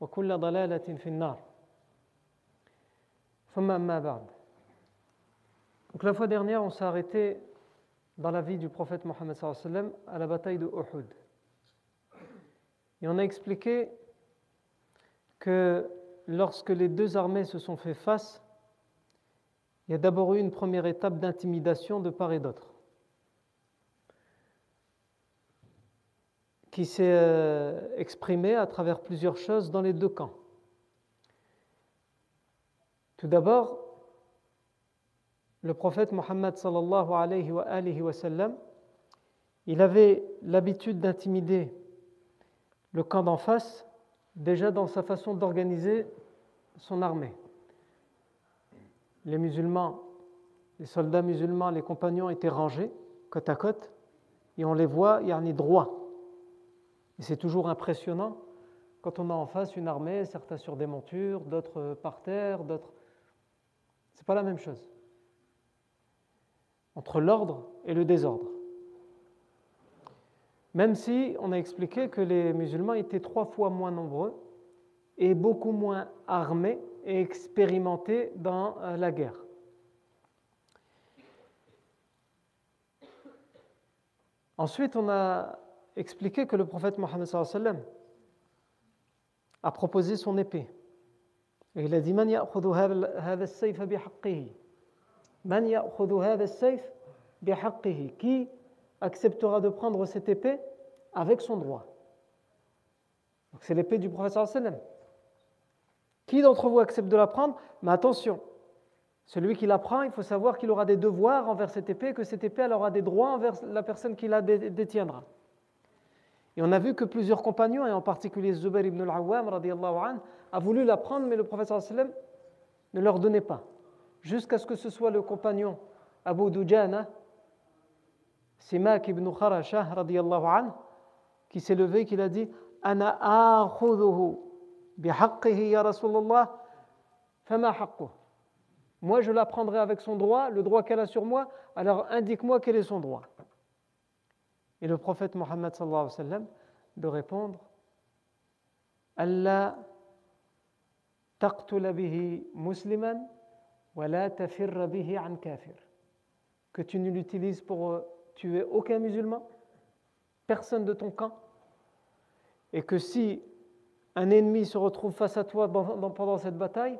وكل ضلالة في النار ثم أما بعد Donc la fois dernière, on s'est arrêté dans la vie du prophète Mohammed sallam à la bataille de Uhud. Et on a expliqué que lorsque les deux armées se sont fait face, il y a d'abord eu une première étape d'intimidation de part et d'autre. Qui s'est euh, exprimé à travers plusieurs choses dans les deux camps. Tout d'abord, le prophète Mohammed sallallahu alayhi wa, alayhi wa il avait l'habitude d'intimider le camp d'en face déjà dans sa façon d'organiser son armée. Les musulmans, les soldats musulmans, les compagnons étaient rangés côte à côte et on les voit, il y en a droit et c'est toujours impressionnant quand on a en face une armée, certains sur des montures, d'autres par terre, d'autres. C'est pas la même chose. Entre l'ordre et le désordre. Même si on a expliqué que les musulmans étaient trois fois moins nombreux et beaucoup moins armés et expérimentés dans euh, la guerre. Ensuite, on a expliqué que le prophète Mohammed a proposé son épée. Et il a dit Man Qui acceptera de prendre cette épée avec son droit? C'est l'épée du prophète sallam. Qui d'entre vous accepte de la prendre? Mais attention, celui qui la prend, il faut savoir qu'il aura des devoirs envers cette épée, que cette épée aura des droits envers la personne qui la détiendra. Et on a vu que plusieurs compagnons, et en particulier Zubair ibn al-Awwam, a voulu la prendre, mais le prophète ne leur donnait pas. Jusqu'à ce que ce soit le compagnon Abu Dujana, Simak ibn Kharasha, qui s'est levé et qui a dit Ana ya Rasulallah, fama. Moi, je la prendrai avec son droit, le droit qu'elle a sur moi, alors indique-moi quel est son droit. Et le prophète Mohammed sallallahu de répondre Allah taqtula bihi musliman wa la tafirra kafir. Que tu ne l'utilises pour euh, tuer aucun musulman, personne de ton camp, et que si un ennemi se retrouve face à toi pendant cette bataille,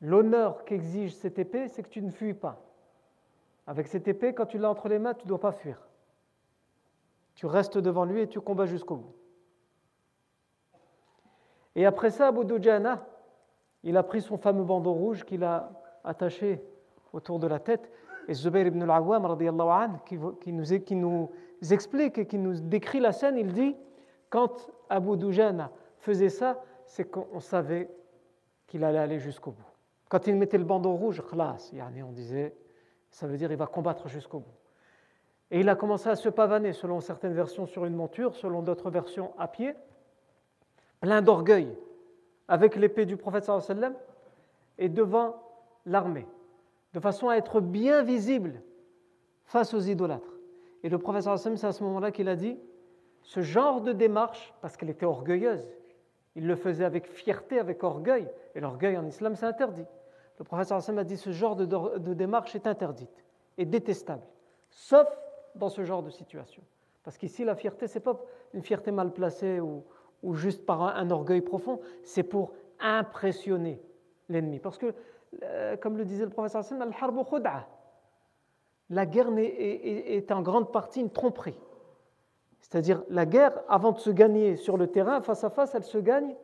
l'honneur qu'exige cette épée, c'est que tu ne fuis pas. Avec cette épée, quand tu l'as entre les mains, tu ne dois pas fuir. Tu restes devant lui et tu combats jusqu'au bout. Et après ça, Abu Dujana, il a pris son fameux bandeau rouge qu'il a attaché autour de la tête. Et Zubayr ibn al-Awwam, qui, qui, nous, qui nous explique et qui nous décrit la scène, il dit quand Abu Dujana faisait ça, c'est qu'on savait qu'il allait aller jusqu'au bout. Quand il mettait le bandeau rouge, on disait, ça veut dire il va combattre jusqu'au bout. Et il a commencé à se pavaner, selon certaines versions sur une monture, selon d'autres versions à pied, plein d'orgueil, avec l'épée du prophète sallam, et devant l'armée, de façon à être bien visible face aux idolâtres. Et le professeur Hassan, c'est à ce moment-là qu'il a dit, ce genre de démarche, parce qu'elle était orgueilleuse, il le faisait avec fierté, avec orgueil, et l'orgueil en islam c'est interdit. Le professeur Hassan a dit, ce genre de, démarche est interdite et détestable, sauf dans ce genre de situation. Parce qu'ici, la fierté, ce n'est pas une fierté mal placée ou, juste par un, orgueil profond, c'est pour impressionner l'ennemi. Parce que, euh, comme le disait le professeur Hassan, al-harbu la guerre est, en grande partie une tromperie. C'est-à-dire la guerre, avant de se gagner sur le terrain, face à face, elle se gagne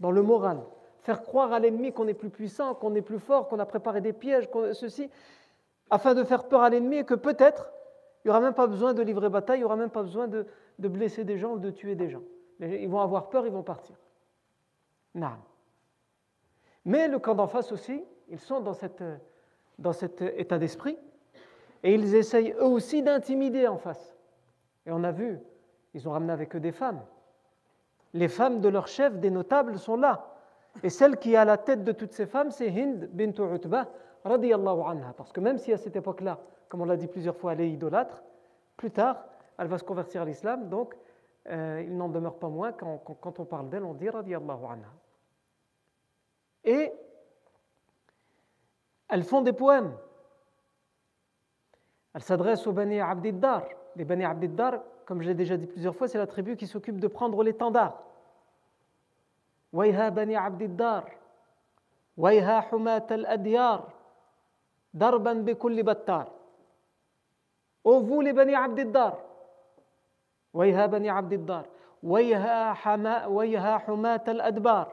dans le moral. Faire croire à l'ennemi qu'on est plus puissant, qu'on est plus fort, qu'on a préparé des pièges, ceci, afin de faire peur à l'ennemi et que peut-être il n'y aura même pas besoin de livrer bataille, il n'y aura même pas besoin de, blesser des gens ou de tuer des gens. Ils vont avoir peur, ils vont partir. Non. Mais le camp d'en face aussi, ils sont dans cet état d'esprit et ils essayent eux aussi d'intimider en face. Et on a vu, ils ont ramené avec eux des femmes. Les femmes de leurs chefs, des notables, sont là. Et celle qui est à la tête de toutes ces femmes, c'est Hind bint Utbah, radiyallahu anha. Parce que même si à cette époque-là, comme on l'a dit plusieurs fois, elle est idolâtre. Plus tard, elle va se convertir à l'islam, donc euh, il n'en demeure pas moins quand, quand, on parle d'elle, on dit radiallahu anha. Et elles font des poèmes. Elles s'adressent aux Bani Abdiddar. Les Bani Abdiddar, comme je l'ai déjà dit plusieurs fois, c'est la tribu qui s'occupe de prendre l'étendard. Wayha Bani Abdiddar. Wayha Humat al-Adyar. Darban bikulli battar. Ô vous les Bani Abdiddar, Wayha Bani Abdiddar, Wayha Humat al-Adbar,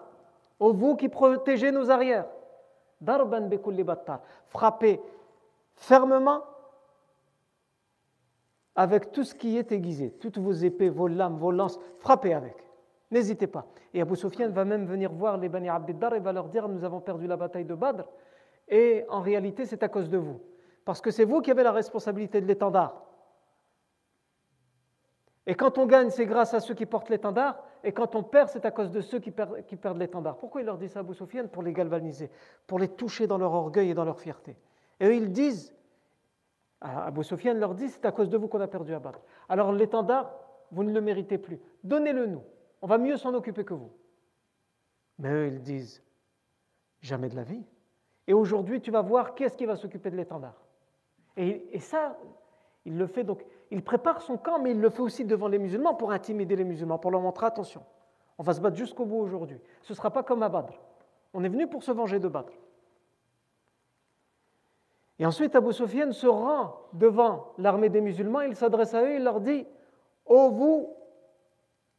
Ô vous qui protégez nos arrières, Darban Bekulli Battar, frappez fermement avec tout ce qui est aiguisé, toutes vos épées, vos lames, vos lances, frappez avec. N'hésitez pas. Et Abu Sufyan va même venir voir les Bani Abdiddar et va leur dire Nous avons perdu la bataille de Badr, et en réalité, c'est à cause de vous. Parce que c'est vous qui avez la responsabilité de l'étendard. Et quand on gagne, c'est grâce à ceux qui portent l'étendard, et quand on perd, c'est à cause de ceux qui perdent, l'étendard. Pourquoi il leur dit ça, Abu Sufyan Pour les galvaniser, pour les toucher dans leur orgueil et dans leur fierté. Et eux, ils disent Abu Sufyan leur dit c'est à cause de vous qu'on a perdu à Badr. Alors l'étendard, vous ne le méritez plus. Donnez-le nous. On va mieux s'en occuper que vous. Mais eux, ils disent jamais de la vie. Et aujourd'hui, tu vas voir qui est-ce qui va s'occuper de l'étendard. Et, ça, il le fait donc. Il prépare son camp, mais il le fait aussi devant les musulmans pour intimider les musulmans, pour leur montrer attention. On va se battre jusqu'au bout aujourd'hui. Ce ne sera pas comme à Badr. On est venu pour se venger de Badr. Et ensuite, Abu Sufyan se rend devant l'armée des musulmans, il s'adresse à eux, il leur dit Ô vous,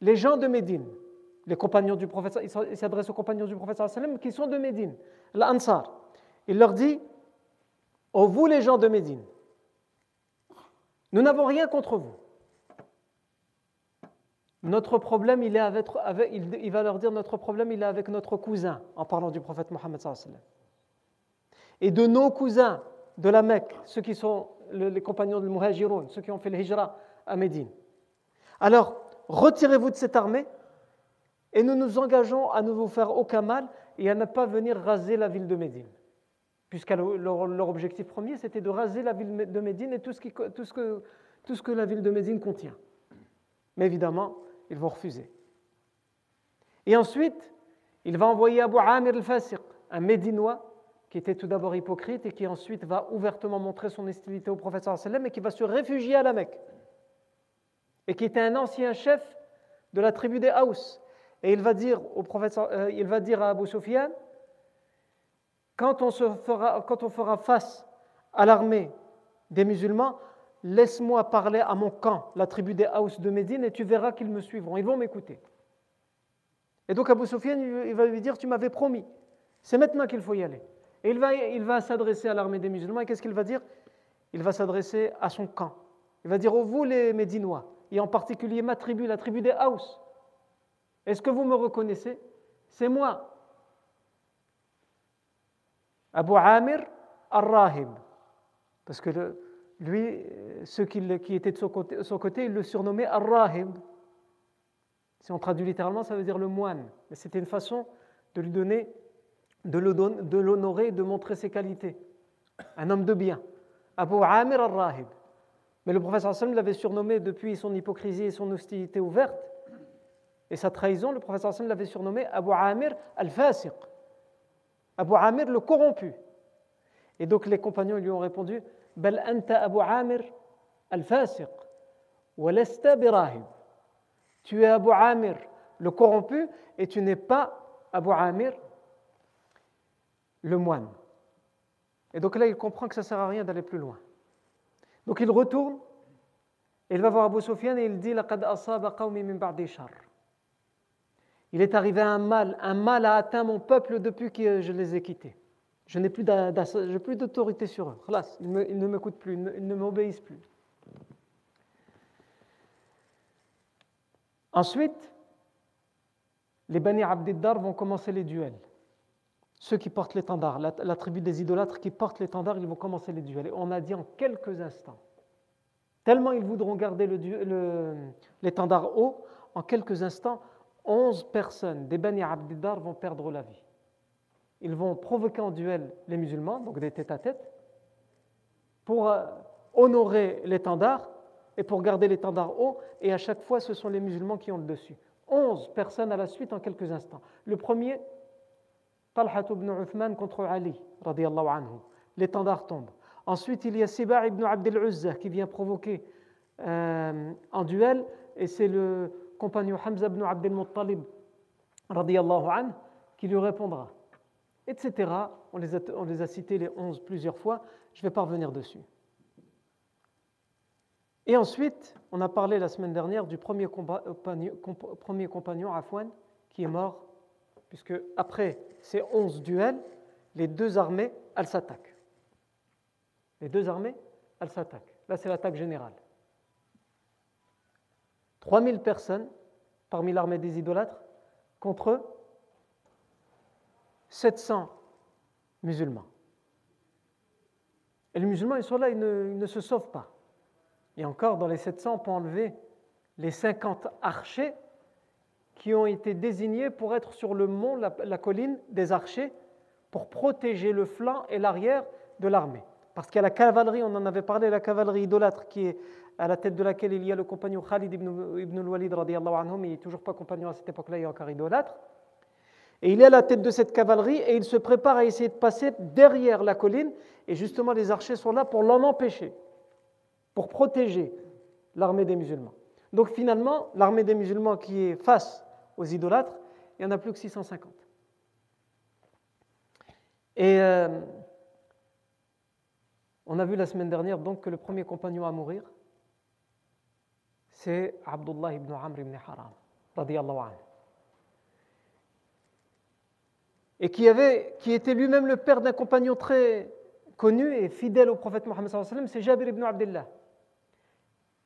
les gens de Médine, les compagnons du prophète, il s'adresse aux compagnons du prophète qui sont de Médine, l'Ansar. Il leur dit Ô vous, les gens de Médine, nous n'avons rien contre vous. Notre problème, il est avec, va leur dire notre problème, il est avec notre cousin, en parlant du prophète Mohammed. Et de nos cousins, de la Mecque, ceux qui sont les compagnons de Muhajiroun, ceux qui ont fait le hijra à Médine. Alors, retirez-vous de cette armée et nous nous engageons à ne vous faire aucun mal et à ne pas venir raser la ville de Médine. Puisque leur, objectif premier, c'était de raser la ville de Médine et tout ce, que, la ville de Médine contient. Mais évidemment, ils vont refuser. Et ensuite, il va envoyer Abu Amir al-Fasiq, un Médinois, qui était tout d'abord hypocrite et qui ensuite va ouvertement montrer son hostilité au prophète sallam et qui va se réfugier à la Mecque. Et qui était un ancien chef de la tribu des Haus. Et il va dire, au euh, il va dire à Abu Sufyan, quand on, fera face à l'armée des musulmans, laisse-moi parler à mon camp, la tribu des Haus de Médine, et tu verras qu'ils me suivront, ils vont m'écouter. Et donc Abu Sufyan, il va lui dire, tu m'avais promis, c'est maintenant qu'il faut y aller. Et il va, il va s'adresser à l'armée des musulmans. Et qu'est-ce qu'il va dire? Il va s'adresser à son camp. Il va dire, oh, vous les Médinois, et en particulier ma tribu, la tribu des Haus, est-ce que vous me reconnaissez? C'est moi. Abu Amir al-Rahib. Parce que lui, ceux qui, étaient de son côté, son côté, il le surnommaient al-Rahib. Si on traduit littéralement, ça veut dire le moine. Mais c'était une façon de lui donner de l'honorer, de montrer ses qualités. Un homme de bien. Abu Amir al-Rahib. Mais le professeur sallam l'avait surnommé depuis son hypocrisie et son hostilité ouverte et sa trahison, le professeur sallam l'avait surnommé Abu Amir al-Fasiq. Abu Amir le corrompu. Et donc les compagnons lui ont répondu Bel anta Abu Amir al-Fasiq. Tu es Abu Amir le corrompu et tu n'es pas Abu Amir le moine. Et donc là, il comprend que ça ne sert à rien d'aller plus loin. Donc il retourne, et il va voir Abu Sufyan et il dit Il est arrivé un mal, un mal a atteint mon peuple depuis que je les ai quittés. Je n'ai plus d'autorité sur eux. Ils, ne m'écoutent plus, ils ne m'obéissent plus. Ensuite, les Bani Abdiddar vont commencer les duels. Ceux qui portent l'étendard, la, tribu des idolâtres qui portent l'étendard, ils vont commencer les duels. Et on a dit en quelques instants, tellement ils voudront garder l'étendard haut, en quelques instants, 11 personnes des Bani Abdiddar vont perdre la vie. Ils vont provoquer en duel les musulmans, donc des tête à tête, pour euh, honorer l'étendard et pour garder l'étendard haut, et à chaque fois, ce sont les musulmans qui ont le dessus. 11 personnes à la suite en quelques instants. Le premier, Talha ibn Uthman contre Ali, radiallahu anhu. L'étendard tombe. Ensuite, il y a Siba ibn Abdel Uzza qui vient provoquer euh, en duel, et c'est le compagnon Hamza ibn Abdel Muttalib, anhu, qui lui répondra. Etc. On les, a, cités les 11 plusieurs fois, je ne vais pas revenir dessus. Et ensuite, on a parlé la semaine dernière du premier, compagnon, premier compagnon, Afwan, qui est mort, puisque après ces onze duels, les deux armées, elles s'attaquent. Les deux armées, elles s'attaquent. Là, c'est l'attaque générale. 3000 personnes parmi l'armée des idolâtres contre 700 musulmans. Et les musulmans, ils sont là, ils ne se sauvent pas. Et encore, dans les 700, on peut enlever les 50 archers qui ont été désignés pour être sur le mont, la, colline des archers, pour protéger le flanc et l'arrière de l'armée. Parce qu'il y a la cavalerie, on en avait parlé, la cavalerie idolâtre, qui est à la tête de laquelle il y a le compagnon Khalid ibn, ibn al-Walid, mais il n'est toujours pas compagnon à cette époque-là, il est encore idolâtre. Et il est à la tête de cette cavalerie et il se prépare à essayer de passer derrière la colline. Et justement, les archers sont là pour l'en empêcher pour protéger l'armée des musulmans. Donc finalement, l'armée des musulmans qui est face aux idolâtres, il n'y en a plus que 650. Et euh, on a vu la semaine dernière donc que le premier compagnon à mourir, c'est Abdullah ibn Amr ibn Haram. Et qui était lui-même le père d'un compagnon très connu et fidèle au prophète Mohammed, c'est Jabir ibn Abdullah.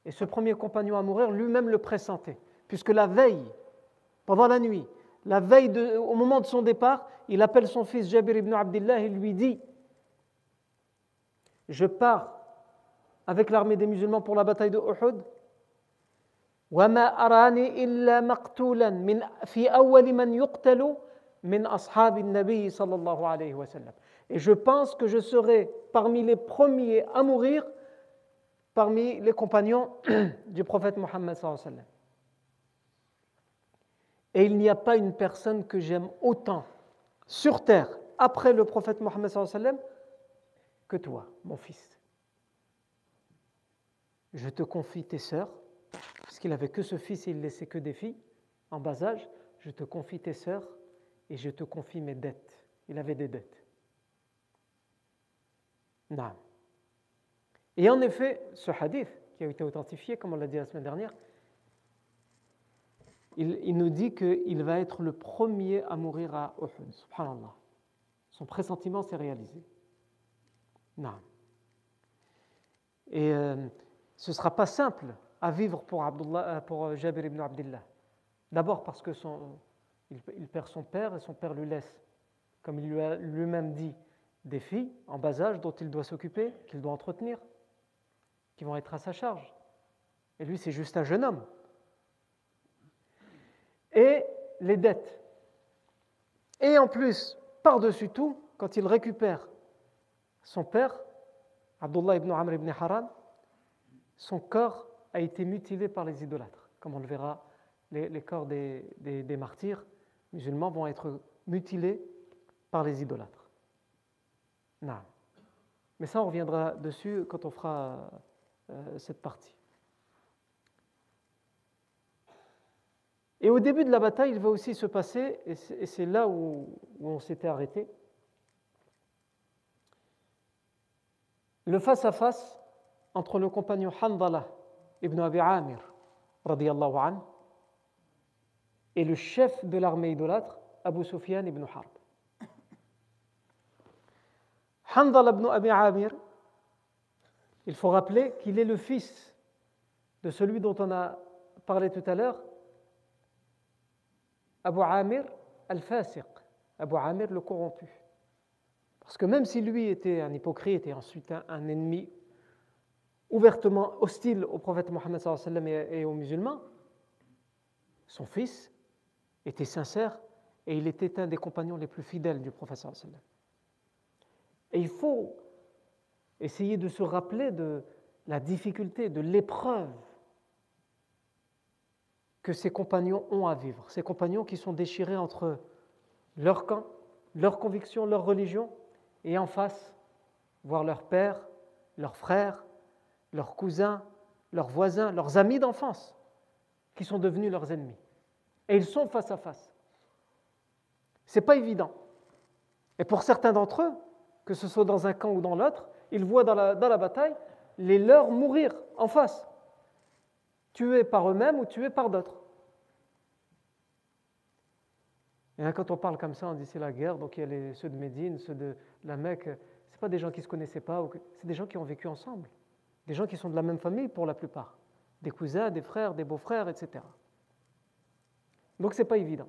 Et ce premier compagnon à mourir lui-même le pressentait, puisque la veille, pendant la nuit, la veille au moment de son départ, il appelle son fils Jabir ibn Abdullah et lui dit Je pars avec l'armée des musulmans pour la bataille de Uhud. Et je pense que je serai parmi les premiers à mourir parmi les compagnons du prophète Mohammed. Et il n'y a pas une personne que j'aime autant sur terre après le prophète Mohammed que toi, mon fils. Je te confie tes sœurs, puisqu'il n'avait que ce fils et il laissait que des filles en bas âge. Je te confie tes sœurs et je te confie mes dettes. Il avait des dettes. Non. Et en effet, ce hadith qui a été authentifié, comme on l'a dit la semaine dernière, il, nous dit qu'il va être le premier à mourir à Uhud. Subhanallah. Son pressentiment s'est réalisé. Non. Et euh, ce ne sera pas simple à vivre pour, Abdullah, euh, pour Jabir ibn Abdullah. D'abord parce que il, perd son père et son père lui laisse, comme il lui a lui-même dit, des filles en bas âge dont il doit s'occuper, qu'il doit entretenir qui vont être à sa charge. Et lui, c'est juste un jeune homme. Et les dettes. Et en plus, par-dessus tout, quand il récupère son père, Abdullah ibn Amr ibn Haram, son corps a été mutilé par les idolâtres. Comme on le verra, les, corps des, martyrs musulmans vont être mutilés par les idolâtres. Non. Mais ça, on reviendra dessus quand on fera euh, cette partie. Et au début de la bataille, il va aussi se passer, et c'est là où, on s'était arrêté, le face-à-face entre le compagnon Handala ibn Abi Amir, an, et le chef de l'armée idolâtre, Abu Sufyan ibn Harb. Handala ibn Abi Amir, il faut rappeler qu'il est le fils de celui dont on a parlé tout à l'heure, Abu Amir al-Fasiq, Abu Amir le corrompu. Parce que même si lui était un hypocrite et ensuite un, ennemi ouvertement hostile au prophète Mohammed et aux musulmans, son fils était sincère et il était un des compagnons les plus fidèles du prophète. Et il faut essayer de se rappeler de la difficulté, de l'épreuve que ses compagnons ont à vivre. Ces compagnons qui sont déchirés entre leur camp, leur conviction, leur religion, et en face, voir leur père, leurs frères, leurs cousins, leurs voisins, leurs amis d'enfance, qui sont devenus leurs ennemis. Et ils sont face à face. C'est pas évident. Et pour certains d'entre eux, que ce soit dans un camp ou dans l'autre, ils voient dans la, bataille les leurs mourir en face, tués par eux-mêmes ou tués par d'autres. Et quand on parle comme ça, on dit c'est la guerre, donc il y a les, ceux de Médine, ceux de la Mecque, ce pas des gens qui ne se connaissaient pas, c'est des gens qui ont vécu ensemble, des gens qui sont de la même famille pour la plupart, des cousins, des frères, des beaux-frères, etc. Donc ce n'est pas évident.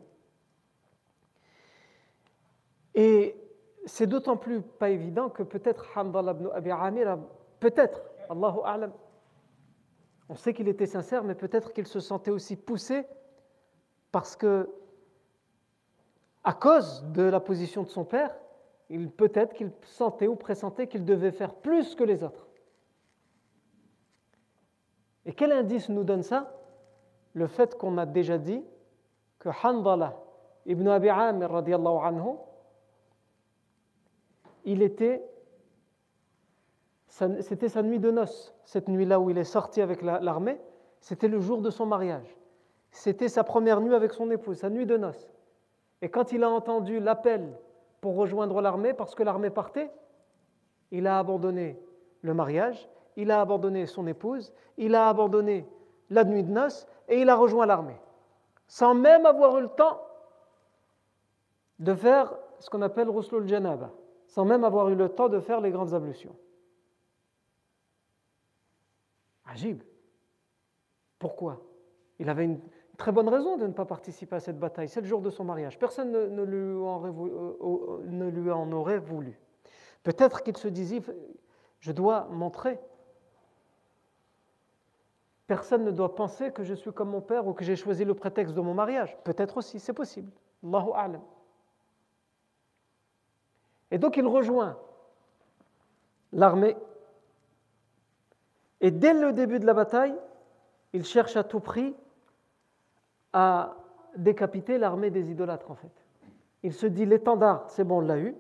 Et c'est d'autant plus pas évident que peut-être Hamdallah ibn Abi Amir, peut-être, Allahu A'lam, on sait qu'il était sincère, mais peut-être qu'il se sentait aussi poussé parce que à cause de la position de son père, peut-être qu'il sentait ou pressentait qu'il devait faire plus que les autres. Et quel indice nous donne ça? Le fait qu'on a déjà dit que Handala ibn Abi Amir anhu, il était c'était sa nuit de noces, cette nuit-là où il est sorti avec l'armée, c'était le jour de son mariage. C'était sa première nuit avec son épouse, sa nuit de noces. Et quand il a entendu l'appel pour rejoindre l'armée, parce que l'armée partait, il a abandonné le mariage, il a abandonné son épouse, il a abandonné la nuit de noces et il a rejoint l'armée, sans même avoir eu le temps de faire ce qu'on appelle Ruslul Janaba, sans même avoir eu le temps de faire les grandes ablutions. Agib. Pourquoi? Il avait une très bonne raison de ne pas participer à cette bataille. C'est le jour de son mariage. Personne ne, euh, ne lui en aurait voulu. Peut-être qu'il se disait, je dois montrer. Personne ne doit penser que je suis comme mon père ou que j'ai choisi le prétexte de mon mariage. Peut-être aussi, c'est possible. Allahu a'lam. Et donc il rejoint l'armée. Et dès le début de la bataille, il cherche à tout prix a décapité l'armée des idolâtres en fait. Il se dit l'étendard, c'est bon, on l'a eu,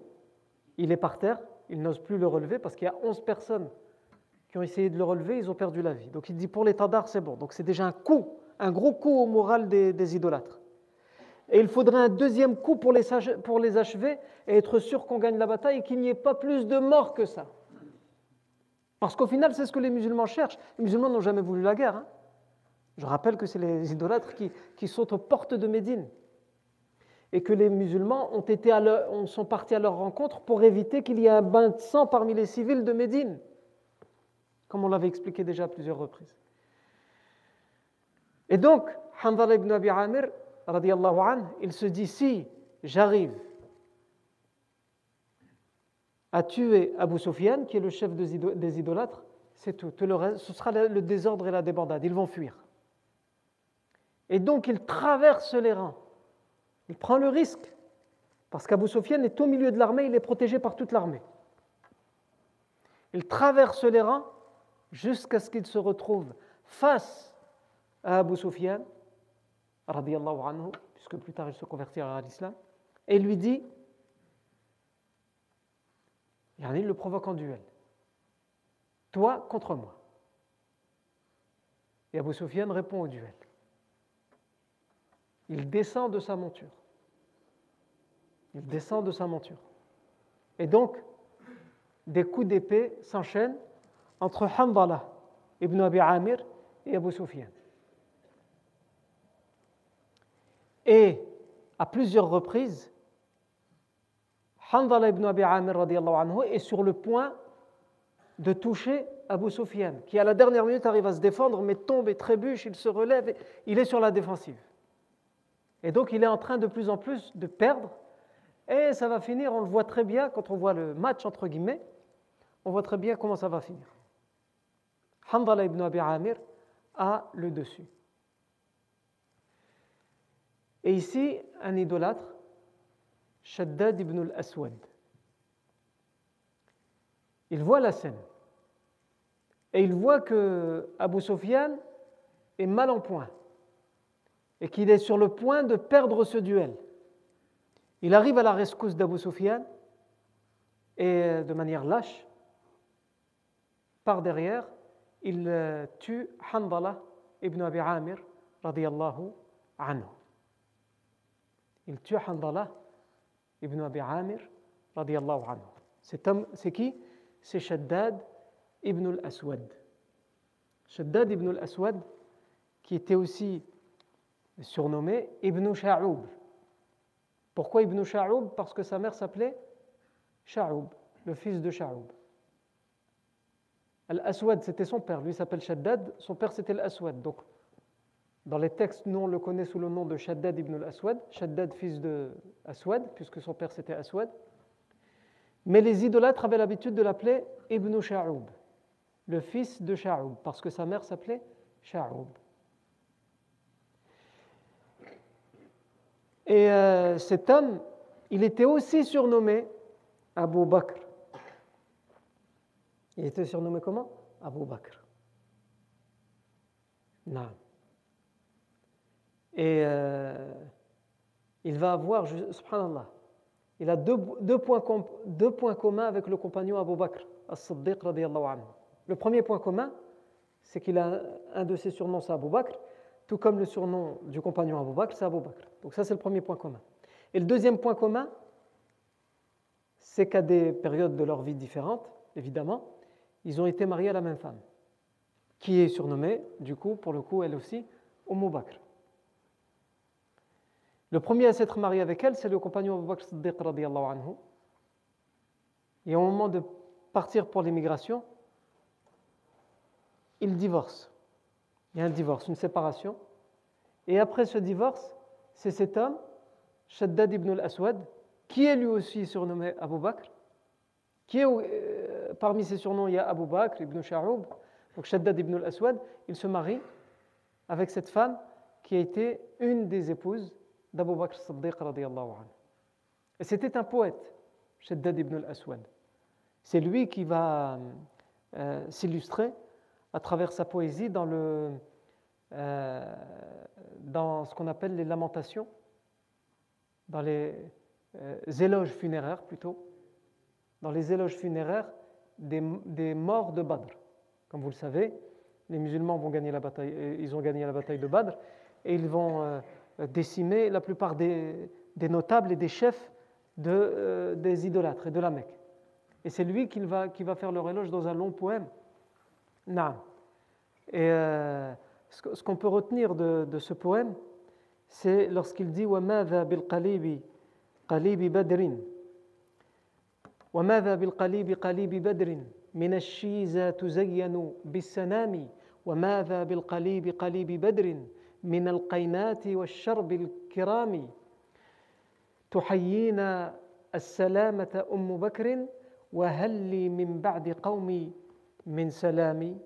il est par terre, il n'ose plus le relever parce qu'il y a 11 personnes qui ont essayé de le relever, ils ont perdu la vie. Donc il dit pour l'étendard, c'est bon. Donc c'est déjà un coup, un gros coup au moral des, idolâtres. Et il faudrait un deuxième coup pour les, pour les achever et être sûr qu'on gagne la bataille et qu'il n'y ait pas plus de morts que ça. Parce qu'au final, c'est ce que les musulmans cherchent. Les musulmans n'ont jamais voulu la guerre. Hein. Je rappelle que c'est les idolâtres qui, sont aux portes de Médine et que les musulmans ont été sont partis à leur rencontre pour éviter qu'il y ait un bain de sang parmi les civils de Médine, comme on l'avait expliqué déjà à plusieurs reprises. Et donc, Hanzala ibn Abi Amir, il se dit si j'arrive à tuer Abu Sufyan, qui est le chef des idolâtres, c'est tout. ce sera le désordre et la débandade. Ils vont fuir. Et donc il traverse les rangs. Il prend le risque Parce qu'Abu Sufyan est au milieu de l'armée, il est protégé par toute l'armée. Il traverse les rangs jusqu'à ce qu'il se retrouve face à Abu Sufyan, anhu, puisque plus tard il se convertira à l'islam, et lui dit, il le provoque en duel, toi contre moi. Et Abu Sufyan répond au duel. Il descend de sa monture. Il descend de sa monture. Et donc, des coups d'épée s'enchaînent entre Hamdallah ibn Abi Amir et Abu Sufyan. Et à plusieurs reprises, Hamdallah ibn Abi Amir anhu, est sur le point de toucher Abu Sufyan, qui à la dernière minute arrive à se défendre, mais tombe et trébuche, il se relève, et il est sur la défensive. Et donc il est en train de plus en plus de perdre, et ça va finir, on le voit très bien quand on voit le match entre guillemets, on voit très bien comment ça va finir. Hamdallah ibn Abi Amir a le dessus. Et ici, un idolâtre, Shaddad ibn al-Aswad. Il voit la scène. Et il voit que Abu Sufyan est mal en point et qu'il est sur le point de perdre ce duel. Il arrive à la rescousse d'Abu Sufyan et de manière lâche, par derrière, il euh, tue Handala ibn Abi Amir radiallahu anhu. Il tue Handala ibn Abi Amir radiallahu anhu. Cet homme, c'est qui? C'est Shaddad ibn al-Aswad. Shaddad ibn al-Aswad, qui était aussi surnommé Ibn Sha'oub. Pourquoi Ibn Sha'oub Parce que sa mère s'appelait Sha'oub, le fils de Sha'oub. Al-Aswad, c'était son père. Lui s'appelle Shaddad. Son père, c'était l'Aswad. Donc, dans les textes, nous, on le connaît sous le nom de Shaddad ibn al-Aswad. Shaddad, fils de Aswad, puisque son père, c'était Aswad. Mais les idolâtres avaient l'habitude de l'appeler Ibn Sha'oub, le fils de Sha'oub, parce que sa mère s'appelait Sha'oub. Et euh, cet homme, il était aussi surnommé Abu Bakr. Il était surnommé comment? Abu Bakr. Non. Et euh, il va avoir, subhanallah, il a deux, points, deux points communs avec le compagnon Abu Bakr, as-Siddiq anhu. Le premier point commun, c'est qu'il a un de ses surnoms, c'est Abu Bakr, tout comme le surnom du compagnon Abu Bakr, c'est Abu Bakr. Donc ça, c'est le premier point commun. Et le deuxième point commun, c'est qu'à des périodes de leur vie différentes, évidemment, ils ont été mariés à la même femme, qui est surnommée, du coup, pour le coup, elle aussi, Umm Bakr. Le premier à s'être marié avec elle, c'est le compagnon Abu Bakr Siddiq anhu. Et au moment de partir pour l'immigration, il divorce il y a un divorce, une séparation. Et après ce divorce, c'est cet homme, Shaddad ibn al-Aswad, qui est lui aussi surnommé Abu Bakr, qui est, euh, parmi ses surnoms, il y a Abu Bakr ibn Sha'oub, donc Shaddad ibn al-Aswad, il se marie avec cette femme qui a été une des épouses d'Abu Bakr Siddiq. Et c'était un poète, Shaddad ibn al-Aswad. C'est lui qui va euh, s'illustrer à travers sa poésie dans, le, euh, dans ce qu'on appelle les lamentations, dans les euh, éloges funéraires plutôt, dans les éloges funéraires des, des, morts de Badr. Comme vous le savez, les musulmans vont gagner la bataille, euh, ils ont gagné la bataille de Badr et ils vont décimer la plupart des, des, notables et des chefs de, des idolâtres et de la Mecque. Et c'est lui qui va, qui va faire leur éloge dans un long poème non. Et euh, ce qu'on peut retenir de, de ce poème, c'est lorsqu'il dit وَمَاذَا بِالْقَلِيبِ قَلِيبِ بَدْرٍ وماذا بالقليب قليب بدر؟ من الشيزة تزين بالسنام. وماذا بالقليب قليب بدر؟ من القينات والشرب الكرام. تحيينا السلامة أم بكر وهل لي من بعد قومي من سلامي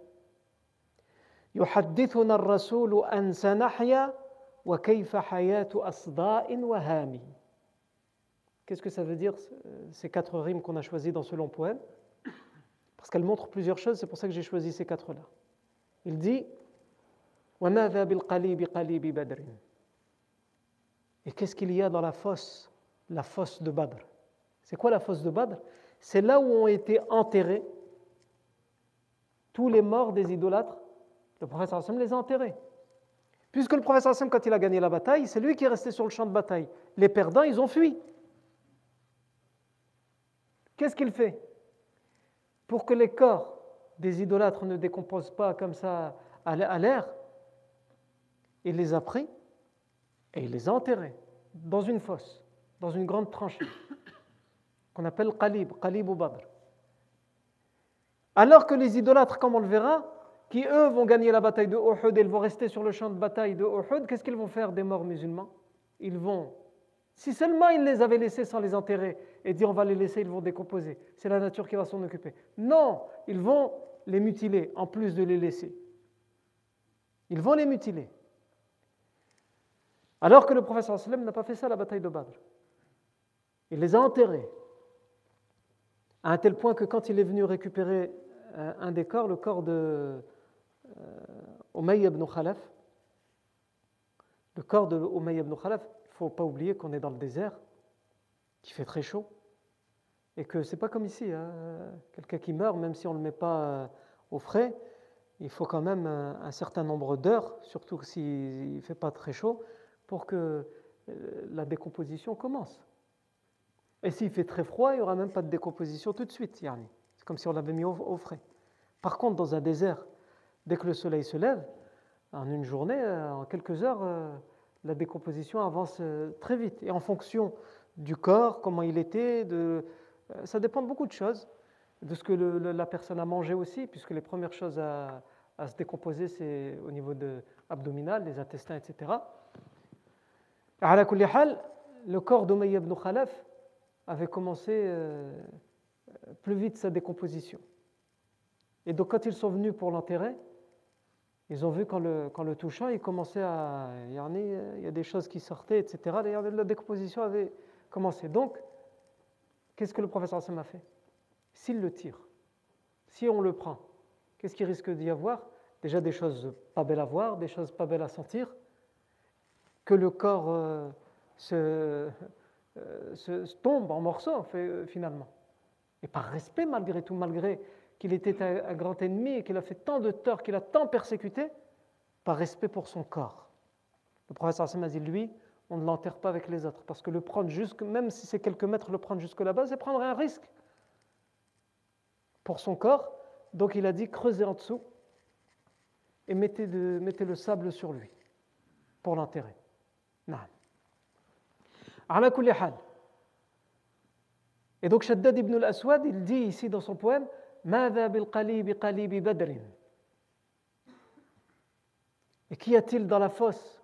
يحدثنا الرسول أن سنحيا وكيف حياة أصداء وهام Qu'est-ce que ça veut dire, ces quatre rimes qu'on a choisies dans ce long poème? Parce qu'elles montrent plusieurs choses, c'est pour ça que j'ai choisi ces quatre-là. Il dit Et qu'est-ce qu'il y a dans la fosse La fosse de Badr? C'est quoi la fosse de Badr? C'est là où ont été enterrés tous les morts des idolâtres. Le professeur Hassan les a enterrés. Puisque le professeur Hassan, quand il a gagné la bataille, c'est lui qui est resté sur le champ de bataille. Les perdants, ils ont fui. Qu'est-ce qu'il fait Pour que les corps des idolâtres ne décomposent pas comme ça à l'air, il les a pris et il les a enterrés dans une fosse, dans une grande tranchée, qu'on appelle Qalib, Qalib ou Badr. Alors que les idolâtres, comme on le verra, qui eux vont gagner la bataille de Uhud et ils vont rester sur le champ de bataille de Uhud, qu'est-ce qu'ils vont faire des morts musulmans? Ils vont, si seulement ils les avaient laissés sans les enterrer et dire on va les laisser, ils vont décomposer, c'est la nature qui va s'en occuper. Non, ils vont les mutiler en plus de les laisser. Ils vont les mutiler. Alors que le professeur n'a pas fait ça à la bataille de Badr. Il les a enterrés. À un tel point que quand il est venu récupérer euh, un des corps, le corps de euh, ibn Khalaf, le corps de ibn Khalaf, il faut pas oublier qu'on est dans le désert, qu'il fait très chaud, et que c'est pas comme ici, hein. quelqu'un qui meurt, même si on ne le met pas euh, au frais, il faut quand même un, certain nombre d'heures, surtout s'il ne fait pas très chaud, pour que euh, la décomposition commence. Et s'il fait très froid, il n'y aura même pas de décomposition tout de suite. C'est comme si on l'avait mis au, frais. Par contre, dans un désert, dès que le soleil se lève, en une journée, euh, en quelques heures, euh, la décomposition avance très vite. Et en fonction du corps, comment il était, de, ça dépend de beaucoup de choses de ce que la personne a mangé aussi, puisque les premières choses à, se décomposer, c'est au niveau abdominal, les intestins, etc. Le corps d'Umayy ibn Khalaf avait commencé euh, plus vite sa décomposition. Et donc quand ils sont venus pour l'enterrer, ils ont vu qu'en le, le touchant, il commençait à... Il y a des choses qui sortaient, etc. La décomposition avait commencé. Donc, qu'est-ce que le professeur Sam a fait? S'il le tire, si on le prend, qu'est-ce qu'il risque d'y avoir? Déjà des choses pas belles à voir, des choses pas belles à sentir, que le corps euh, euh, se, tombe en morceaux euh, finalement. Et par respect malgré tout, malgré qu'il était un, grand ennemi et qu'il a fait tant de tort, qu'il a tant persécuté, par respect pour son corps. Le professeur Hassan a dit, lui, on ne l'enterre pas avec les autres, parce que le prendre jusque, même si c'est quelques mètres, le prendre jusque là-bas, c'est prendre un risque pour son corps. Donc il a dit creusez en dessous et mettez, le sable sur lui pour l'enterrer. Et donc Shaddad ibn al-Aswad, il dit ici dans son poème Et qu'y a-t-il dans la fosse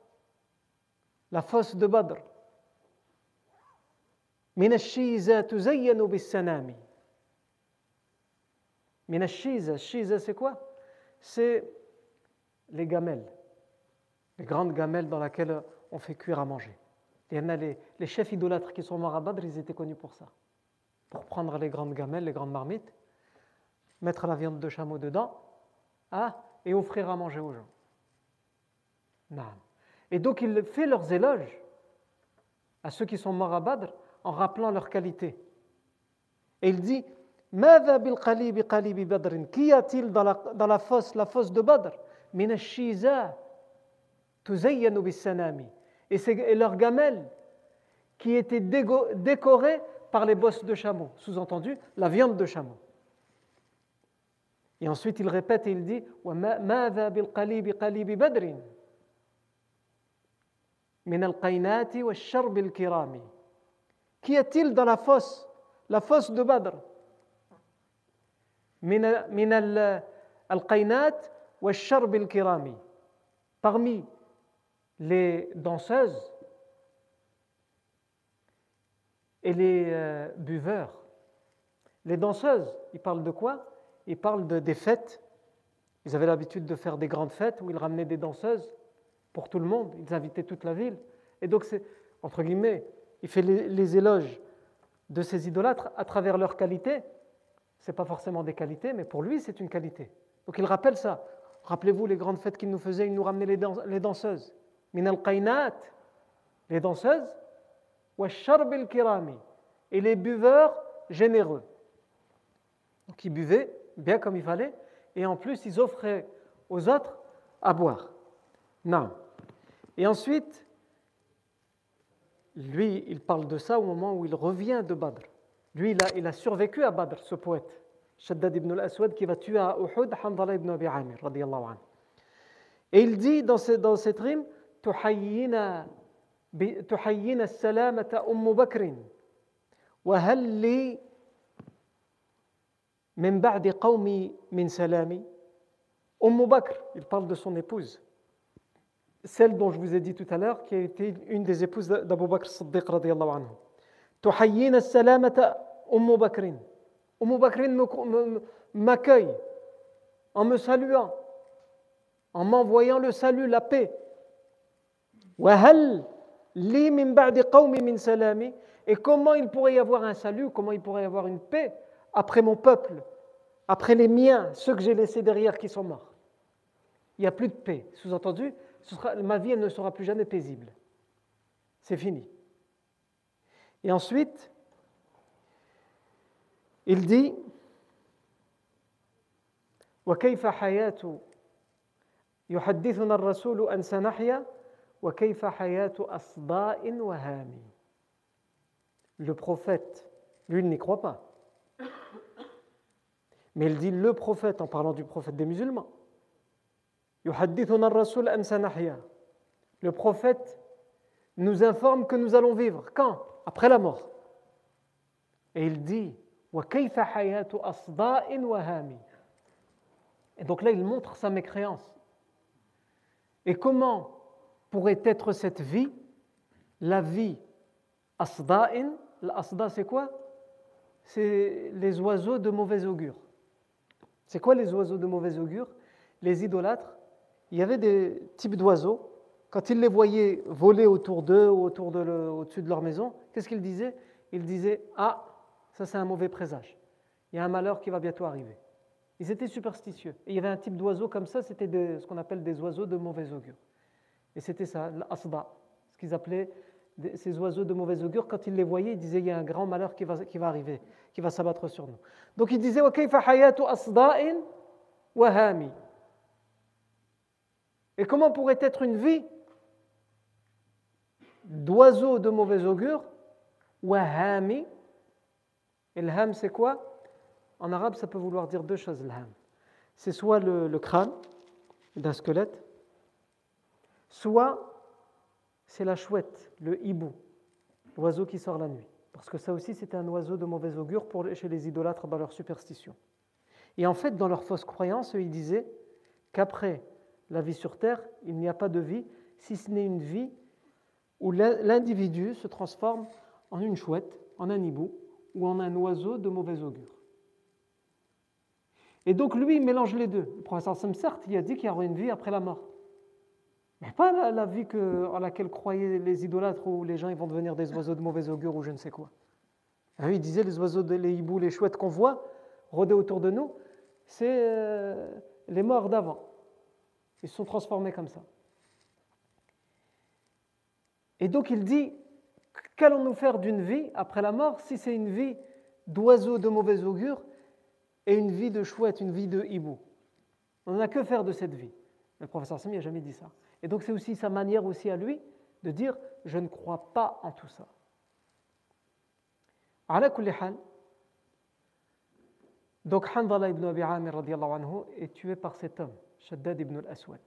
La fosse de Badr. من الشيزة تزين بالسنام Mina shiza, c'est quoi C'est les gamelles, les grandes gamelles dans lesquelles on fait cuire à manger. Il y en a les, chefs idolâtres qui sont morts à Badr, ils étaient connus pour ça. Pour prendre les grandes gamelles, les grandes marmites, mettre la viande de chameau dedans hein, et offrir à manger aux gens. Non. Et donc il fait leurs éloges à ceux qui sont morts à Badr en rappelant leurs qualités. Et il dit Qu'y a-t-il dans la, fosse, la fosse de Badr? Et c'est leurs gamelles qui étaient décorées par les bosses de chameau, sous-entendu la viande de chameau. Et ensuite, il répète et il dit Qu'y a-t-il dans la fosse, la fosse de Badr? Parmi les danseuses et les euh, buveurs. Les danseuses, il parle de quoi? Ils parlent de, des fêtes. Ils avaient l'habitude de faire des grandes fêtes où ils ramenaient des danseuses pour tout le monde. Ils invitaient toute la ville. Et donc, c'est, entre guillemets, il fait les, éloges de ces idolâtres à travers leurs qualités. Ce n'est pas forcément des qualités, mais pour lui, c'est une qualité. Donc il rappelle ça. Rappelez-vous les grandes fêtes qu'il nous faisait, il nous ramenait les, les danseuses. Min al les danseuses, wa kirami, et les buveurs généreux. Donc ils buvaient bien comme il fallait, et en plus ils offraient aux autres à boire. Non. Et ensuite, lui, il parle de ça au moment où il revient de Badr. Lui, il a, il a survécu à Badr, ce poète. Shaddad ibn al-Aswad qui va tuer à Uhud Hamdallah ibn Abi Amir, radiallahu anhu. Et il dit dans, ce, dans cette rime تحيينا تحيينا السلامة أم بكر وهل لي من بعد قومي من سلامي أم بكر il parle de son épouse celle dont je vous ai dit tout à l'heure, qui a été une des épouses d'Abu Bakr Siddiq radiallahu anhu. تحيينا السلامة أم بكر أم بكر m'accueille en me saluant, en m'envoyant le salut, la paix. وهل لي من بعد قومي من سلامي Et comment il pourrait y avoir un salut, comment il pourrait y avoir une paix après mon peuple, après les miens, ceux que j'ai laissés derrière qui sont morts Il n'y a plus de paix. Sous-entendu, ma vie elle ne sera plus jamais paisible. C'est fini. Et ensuite, il dit وكيف حياة يحدثنا الرسول أن سنحيا وكيف حياة أصداء وهامي Le prophète, lui, il n'y croit pas. Mais il dit le prophète en parlant du prophète des musulmans. Le prophète nous informe que nous allons vivre. Quand? Après la mort. Et il dit Et donc là, il montre sa mécréance. Et comment pourrait être cette vie? La vie asda'in. L'asda, c'est quoi? C'est les oiseaux de mauvais augure. C'est quoi les oiseaux de mauvais augure? Les idolâtres? Il y avait des types d'oiseaux, quand ils les voyaient voler autour d'eux ou autour de au-dessus de leur maison, qu'est-ce qu'ils disaient? Ils disaient Ah, ça c'est un mauvais présage. Il y a un malheur qui va bientôt arriver. Ils étaient superstitieux. Et il y avait un type d'oiseau comme ça, c'était ce qu'on appelle des oiseaux de mauvais augure. Et c'était ça, l'asda, ce qu'ils appelaient ces oiseaux de mauvais augure. Quand ils les voyaient, ils disaient Il y a un grand malheur qui va, qui va arriver, qui va s'abattre sur nous. Donc ils disaient. Et comment pourrait être une vie d'oiseau de mauvais augure Wahami. Et le ham, c'est quoi? En arabe, ça peut vouloir dire deux choses, le ham. C'est soit le, crâne d'un squelette, soit c'est la chouette, le hibou, l'oiseau qui sort la nuit. Parce que ça aussi, c'était un oiseau de mauvais augure pour, chez les idolâtres dans leur superstition. Et en fait, dans leur fausse croyance, ils disaient qu'après la vie sur Terre, il n'y a pas de vie, si ce n'est une vie où l'individu se transforme en une chouette, en un hibou ou en un oiseau de mauvais augure. Et donc lui, il mélange les deux. Le professeur Sam, certes, il a dit qu'il y aurait une vie après la mort. Mais pas la, vie que, en laquelle croyaient les idolâtres où les gens ils vont devenir des oiseaux de mauvais augure ou je ne sais quoi. Ah il disait les oiseaux, les hiboux, les chouettes qu'on voit rôder autour de nous, c'est euh, les morts d'avant. Ils se sont transformés comme ça. Et donc il dit, qu'allons-nous faire d'une vie après la mort si c'est une vie d'oiseau de mauvais augure et une vie de chouette, une vie de hibou On n'a que faire de cette vie. Le professeur Sami n'a jamais dit ça. Et donc c'est aussi sa manière aussi à lui de dire, je ne crois pas en tout ça. Donc Handala ibn Abi Amir est tué par cet homme. Shaddad ibn al-Aswad.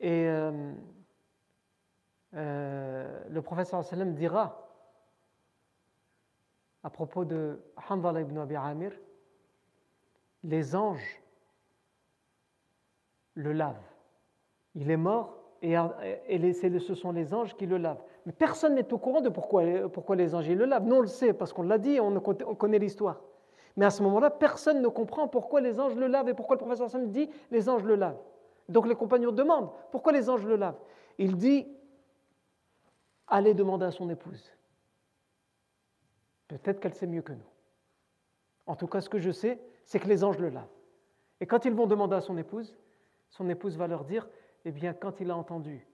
Et euh, euh, le professeur sallam dira à propos de Hanzala ibn Abi Amir, les anges le lavent. Il est mort et, et ce sont les anges qui le lavent. Mais personne n'est au courant de pourquoi, pourquoi les anges le lavent. Nous, on le sait parce qu'on l'a dit, on connaît l'histoire. Mais à ce moment-là, personne ne comprend pourquoi les anges le lavent et pourquoi le professeur Sam dit les anges le lavent. Donc les compagnons demandent pourquoi les anges le lavent? Il dit allez demander à son épouse. Peut-être qu'elle sait mieux que nous. En tout cas, ce que je sais, c'est que les anges le lavent. Et quand ils vont demander à son épouse, son épouse va leur dire, eh bien, quand il a entendu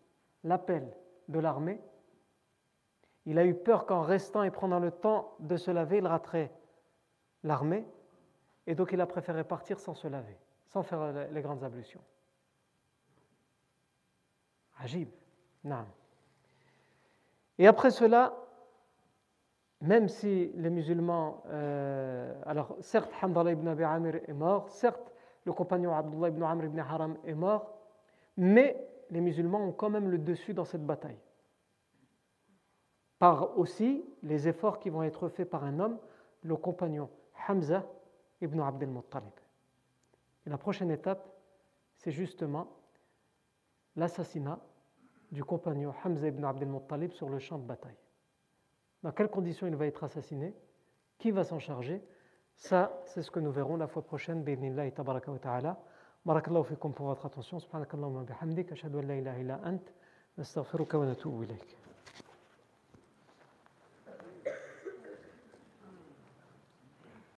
l'appel de l'armée, il a eu peur qu'en restant et prenant le temps de se laver, il raterait l'armée, et donc il a préféré partir sans se laver, sans faire les grandes ablutions. Ajib, non. Et après cela, même si les musulmans, euh, alors certes Hamdallah ibn Abi est mort, certes le compagnon Abdullah ibn Amr ibn Haram est mort, mais les musulmans ont quand même le dessus dans cette bataille. Par aussi les efforts qui vont être faits par un homme, le compagnon Hamza ibn Abdel Muttalib. Et la prochaine étape, c'est justement l'assassinat du compagnon Hamza ibn Abdel Muttalib sur le champ de bataille dans quelles conditions il va être assassiné, qui va s'en charger? Ça, c'est ce que nous verrons la fois prochaine. Bidnillahi tabaraka wa ta'ala. Barakallahu fikum pour votre attention. Subhanakallahu wa bihamdik. Ashhadu an la ilaha illa ant. Nastaghfiruka wa natubu ilayk.